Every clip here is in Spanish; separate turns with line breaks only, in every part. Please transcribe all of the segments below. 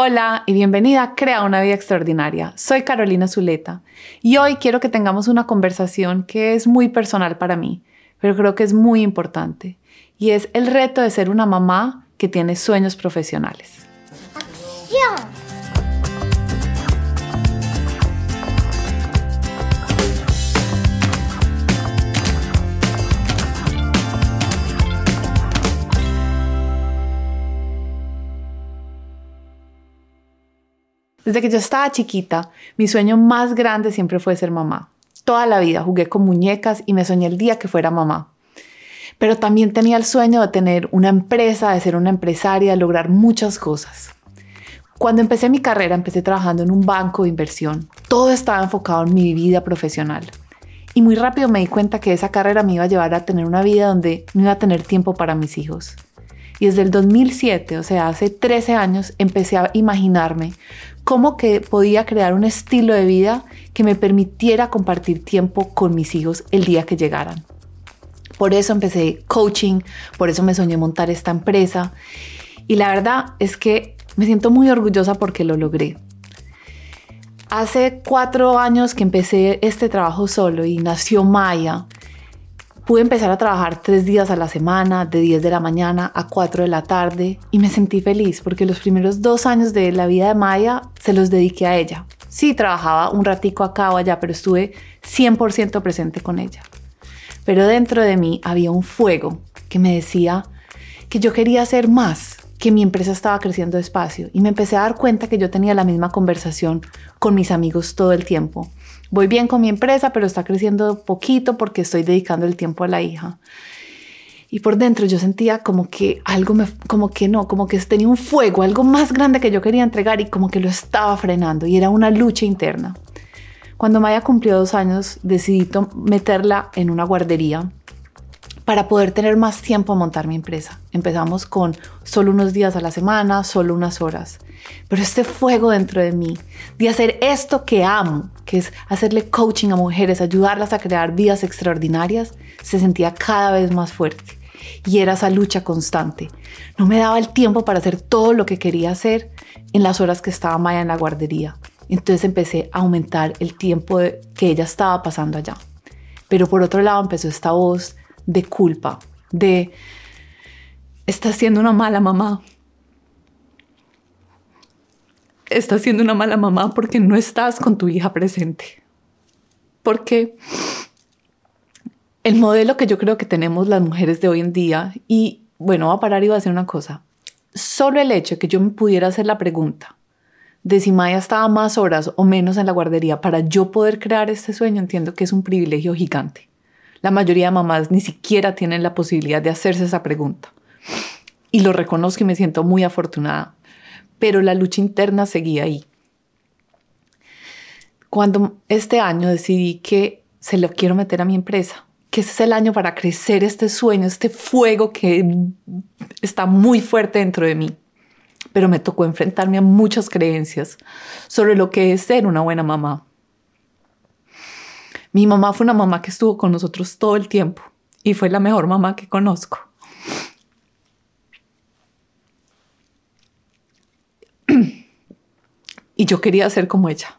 Hola y bienvenida a Crea una vida extraordinaria. Soy Carolina Zuleta y hoy quiero que tengamos una conversación que es muy personal para mí, pero creo que es muy importante y es el reto de ser una mamá que tiene sueños profesionales. ¡Acción! Desde que yo estaba chiquita, mi sueño más grande siempre fue ser mamá. Toda la vida jugué con muñecas y me soñé el día que fuera mamá. Pero también tenía el sueño de tener una empresa, de ser una empresaria, de lograr muchas cosas. Cuando empecé mi carrera, empecé trabajando en un banco de inversión. Todo estaba enfocado en mi vida profesional. Y muy rápido me di cuenta que esa carrera me iba a llevar a tener una vida donde no iba a tener tiempo para mis hijos. Y desde el 2007, o sea, hace 13 años, empecé a imaginarme cómo que podía crear un estilo de vida que me permitiera compartir tiempo con mis hijos el día que llegaran. Por eso empecé coaching, por eso me soñé montar esta empresa. Y la verdad es que me siento muy orgullosa porque lo logré. Hace cuatro años que empecé este trabajo solo y nació Maya, Pude empezar a trabajar tres días a la semana, de 10 de la mañana a 4 de la tarde, y me sentí feliz porque los primeros dos años de la vida de Maya se los dediqué a ella. Sí, trabajaba un ratico acá o allá, pero estuve 100% presente con ella. Pero dentro de mí había un fuego que me decía que yo quería hacer más, que mi empresa estaba creciendo despacio y me empecé a dar cuenta que yo tenía la misma conversación con mis amigos todo el tiempo voy bien con mi empresa, pero está creciendo poquito porque estoy dedicando el tiempo a la hija. Y por dentro yo sentía como que algo me, como que no, como que tenía un fuego, algo más grande que yo quería entregar y como que lo estaba frenando y era una lucha interna. Cuando Maya cumplió dos años, decidí meterla en una guardería para poder tener más tiempo a montar mi empresa. Empezamos con solo unos días a la semana, solo unas horas. Pero este fuego dentro de mí, de hacer esto que amo, que es hacerle coaching a mujeres, ayudarlas a crear vidas extraordinarias, se sentía cada vez más fuerte. Y era esa lucha constante. No me daba el tiempo para hacer todo lo que quería hacer en las horas que estaba Maya en la guardería. Entonces empecé a aumentar el tiempo que ella estaba pasando allá. Pero por otro lado empezó esta voz de culpa, de estás siendo una mala mamá. Estás siendo una mala mamá porque no estás con tu hija presente. Porque el modelo que yo creo que tenemos las mujeres de hoy en día, y bueno, va a parar y va a hacer una cosa. Solo el hecho de que yo me pudiera hacer la pregunta de si Maya estaba más horas o menos en la guardería para yo poder crear este sueño, entiendo que es un privilegio gigante. La mayoría de mamás ni siquiera tienen la posibilidad de hacerse esa pregunta. Y lo reconozco y me siento muy afortunada. Pero la lucha interna seguía ahí. Cuando este año decidí que se lo quiero meter a mi empresa, que ese es el año para crecer este sueño, este fuego que está muy fuerte dentro de mí. Pero me tocó enfrentarme a muchas creencias sobre lo que es ser una buena mamá, mi mamá fue una mamá que estuvo con nosotros todo el tiempo y fue la mejor mamá que conozco. y yo quería ser como ella,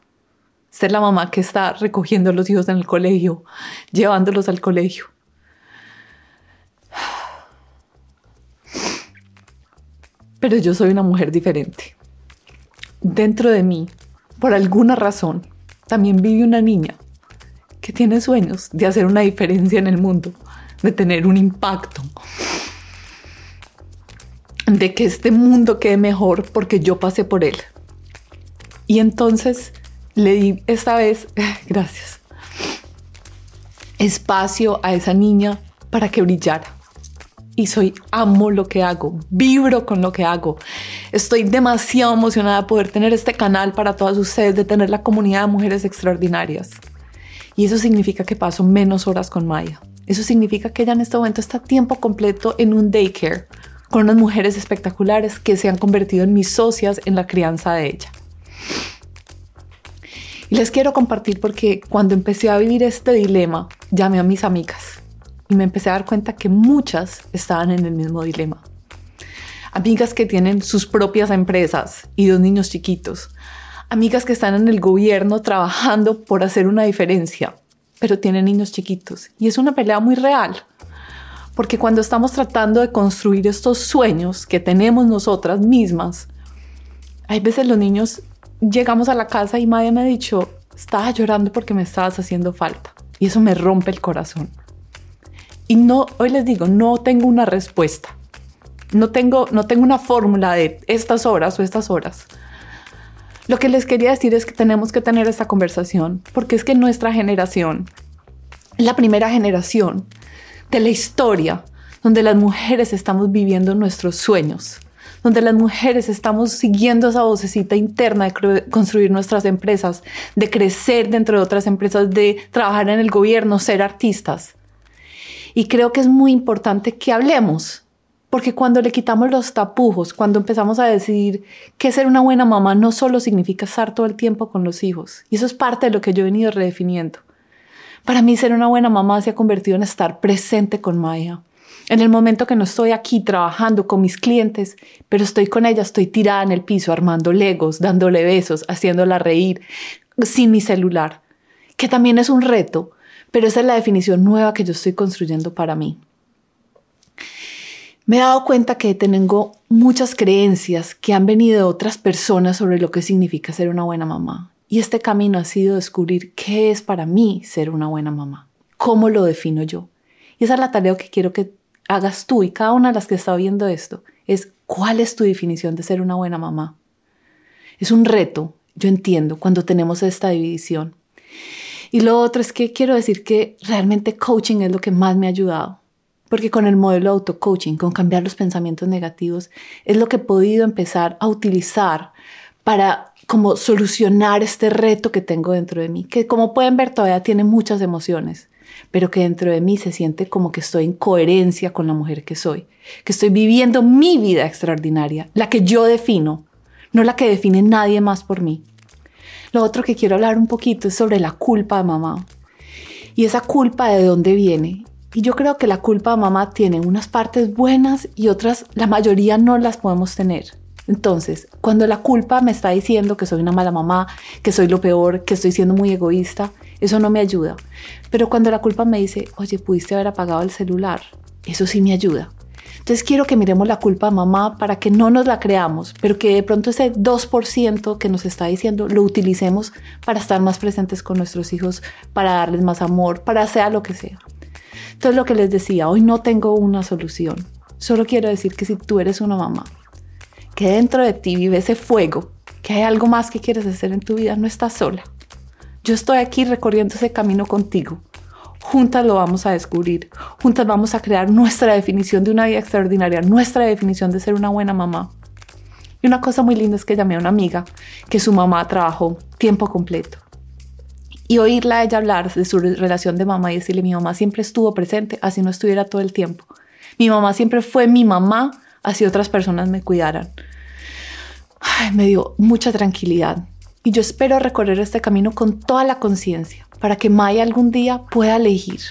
ser la mamá que está recogiendo a los hijos en el colegio, llevándolos al colegio. Pero yo soy una mujer diferente. Dentro de mí, por alguna razón, también vive una niña que tiene sueños de hacer una diferencia en el mundo, de tener un impacto, de que este mundo quede mejor porque yo pasé por él. Y entonces le di esta vez, gracias, espacio a esa niña para que brillara. Y soy, amo lo que hago, vibro con lo que hago. Estoy demasiado emocionada de poder tener este canal para todas ustedes, de tener la comunidad de mujeres extraordinarias. Y eso significa que paso menos horas con Maya. Eso significa que ella en este momento está tiempo completo en un daycare con unas mujeres espectaculares que se han convertido en mis socias en la crianza de ella. Y les quiero compartir porque cuando empecé a vivir este dilema, llamé a mis amigas y me empecé a dar cuenta que muchas estaban en el mismo dilema. amigas que tienen sus propias empresas y dos niños chiquitos, amigas que están en el gobierno trabajando por hacer una diferencia, pero tienen niños chiquitos. Y es una pelea muy real, porque cuando estamos tratando de construir estos sueños que tenemos nosotras mismas, hay veces los niños llegamos a la casa y Maya me ha dicho, estaba llorando porque me estabas haciendo falta. Y eso me rompe el corazón. Y no, hoy les digo, no tengo una respuesta. No tengo, no tengo una fórmula de estas horas o estas horas. Lo que les quería decir es que tenemos que tener esta conversación porque es que nuestra generación, la primera generación de la historia donde las mujeres estamos viviendo nuestros sueños, donde las mujeres estamos siguiendo esa vocecita interna de construir nuestras empresas, de crecer dentro de otras empresas, de trabajar en el gobierno, ser artistas. Y creo que es muy importante que hablemos, porque cuando le quitamos los tapujos, cuando empezamos a decidir que ser una buena mamá no solo significa estar todo el tiempo con los hijos, y eso es parte de lo que yo he venido redefiniendo. Para mí ser una buena mamá se ha convertido en estar presente con Maya. En el momento que no estoy aquí trabajando con mis clientes, pero estoy con ella, estoy tirada en el piso armando legos, dándole besos, haciéndola reír, sin mi celular, que también es un reto, pero esa es la definición nueva que yo estoy construyendo para mí. Me he dado cuenta que tengo muchas creencias que han venido de otras personas sobre lo que significa ser una buena mamá. Y este camino ha sido descubrir qué es para mí ser una buena mamá, cómo lo defino yo. Y esa es la tarea que quiero que hagas tú y cada una de las que está viendo esto, es cuál es tu definición de ser una buena mamá. Es un reto, yo entiendo, cuando tenemos esta división. Y lo otro es que quiero decir que realmente coaching es lo que más me ha ayudado. Porque con el modelo de auto-coaching, con cambiar los pensamientos negativos, es lo que he podido empezar a utilizar para como solucionar este reto que tengo dentro de mí, que como pueden ver todavía tiene muchas emociones, pero que dentro de mí se siente como que estoy en coherencia con la mujer que soy, que estoy viviendo mi vida extraordinaria, la que yo defino, no la que define nadie más por mí. Lo otro que quiero hablar un poquito es sobre la culpa de mamá. Y esa culpa de dónde viene. Y yo creo que la culpa mamá tiene unas partes buenas y otras, la mayoría no las podemos tener. Entonces, cuando la culpa me está diciendo que soy una mala mamá, que soy lo peor, que estoy siendo muy egoísta, eso no me ayuda. Pero cuando la culpa me dice, oye, pudiste haber apagado el celular, eso sí me ayuda. Entonces quiero que miremos la culpa a mamá para que no nos la creamos, pero que de pronto ese 2% que nos está diciendo lo utilicemos para estar más presentes con nuestros hijos, para darles más amor, para hacer lo que sea. Entonces lo que les decía, hoy no tengo una solución. Solo quiero decir que si tú eres una mamá, que dentro de ti vive ese fuego, que hay algo más que quieres hacer en tu vida, no estás sola. Yo estoy aquí recorriendo ese camino contigo Juntas lo vamos a descubrir. Juntas vamos a crear nuestra definición de una vida extraordinaria, nuestra definición de ser una buena mamá. Y una cosa muy linda es que llamé a una amiga que su mamá trabajó tiempo completo. Y oírla a ella hablar de su relación de mamá y decirle, mi mamá siempre estuvo presente, así no estuviera todo el tiempo. Mi mamá siempre fue mi mamá, así otras personas me cuidaran. me dio mucha tranquilidad. Y yo espero recorrer este camino con toda la conciencia para que Maya algún día pueda elegir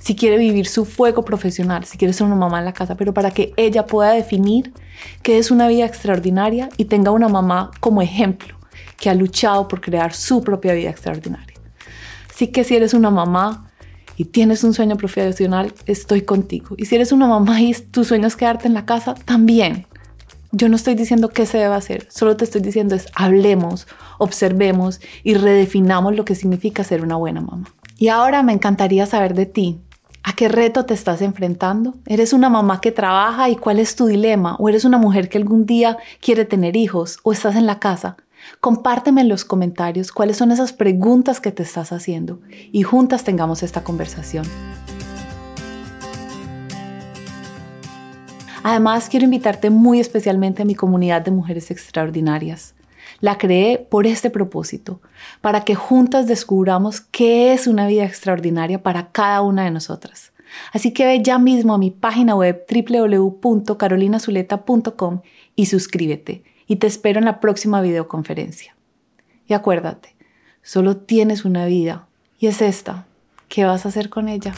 si quiere vivir su fuego profesional, si quiere ser una mamá en la casa, pero para que ella pueda definir qué es una vida extraordinaria y tenga una mamá como ejemplo que ha luchado por crear su propia vida extraordinaria. Así que si eres una mamá y tienes un sueño profesional, estoy contigo. Y si eres una mamá y tu sueño es quedarte en la casa, también. Yo no estoy diciendo qué se debe hacer, solo te estoy diciendo es hablemos, observemos y redefinamos lo que significa ser una buena mamá. Y ahora me encantaría saber de ti. ¿A qué reto te estás enfrentando? ¿Eres una mamá que trabaja y cuál es tu dilema? ¿O eres una mujer que algún día quiere tener hijos? ¿O estás en la casa? Compárteme en los comentarios cuáles son esas preguntas que te estás haciendo y juntas tengamos esta conversación. Además, quiero invitarte muy especialmente a mi comunidad de mujeres extraordinarias. La creé por este propósito, para que juntas descubramos qué es una vida extraordinaria para cada una de nosotras. Así que ve ya mismo a mi página web www.carolinazuleta.com y suscríbete. Y te espero en la próxima videoconferencia. Y acuérdate, solo tienes una vida y es esta. ¿Qué vas a hacer con ella?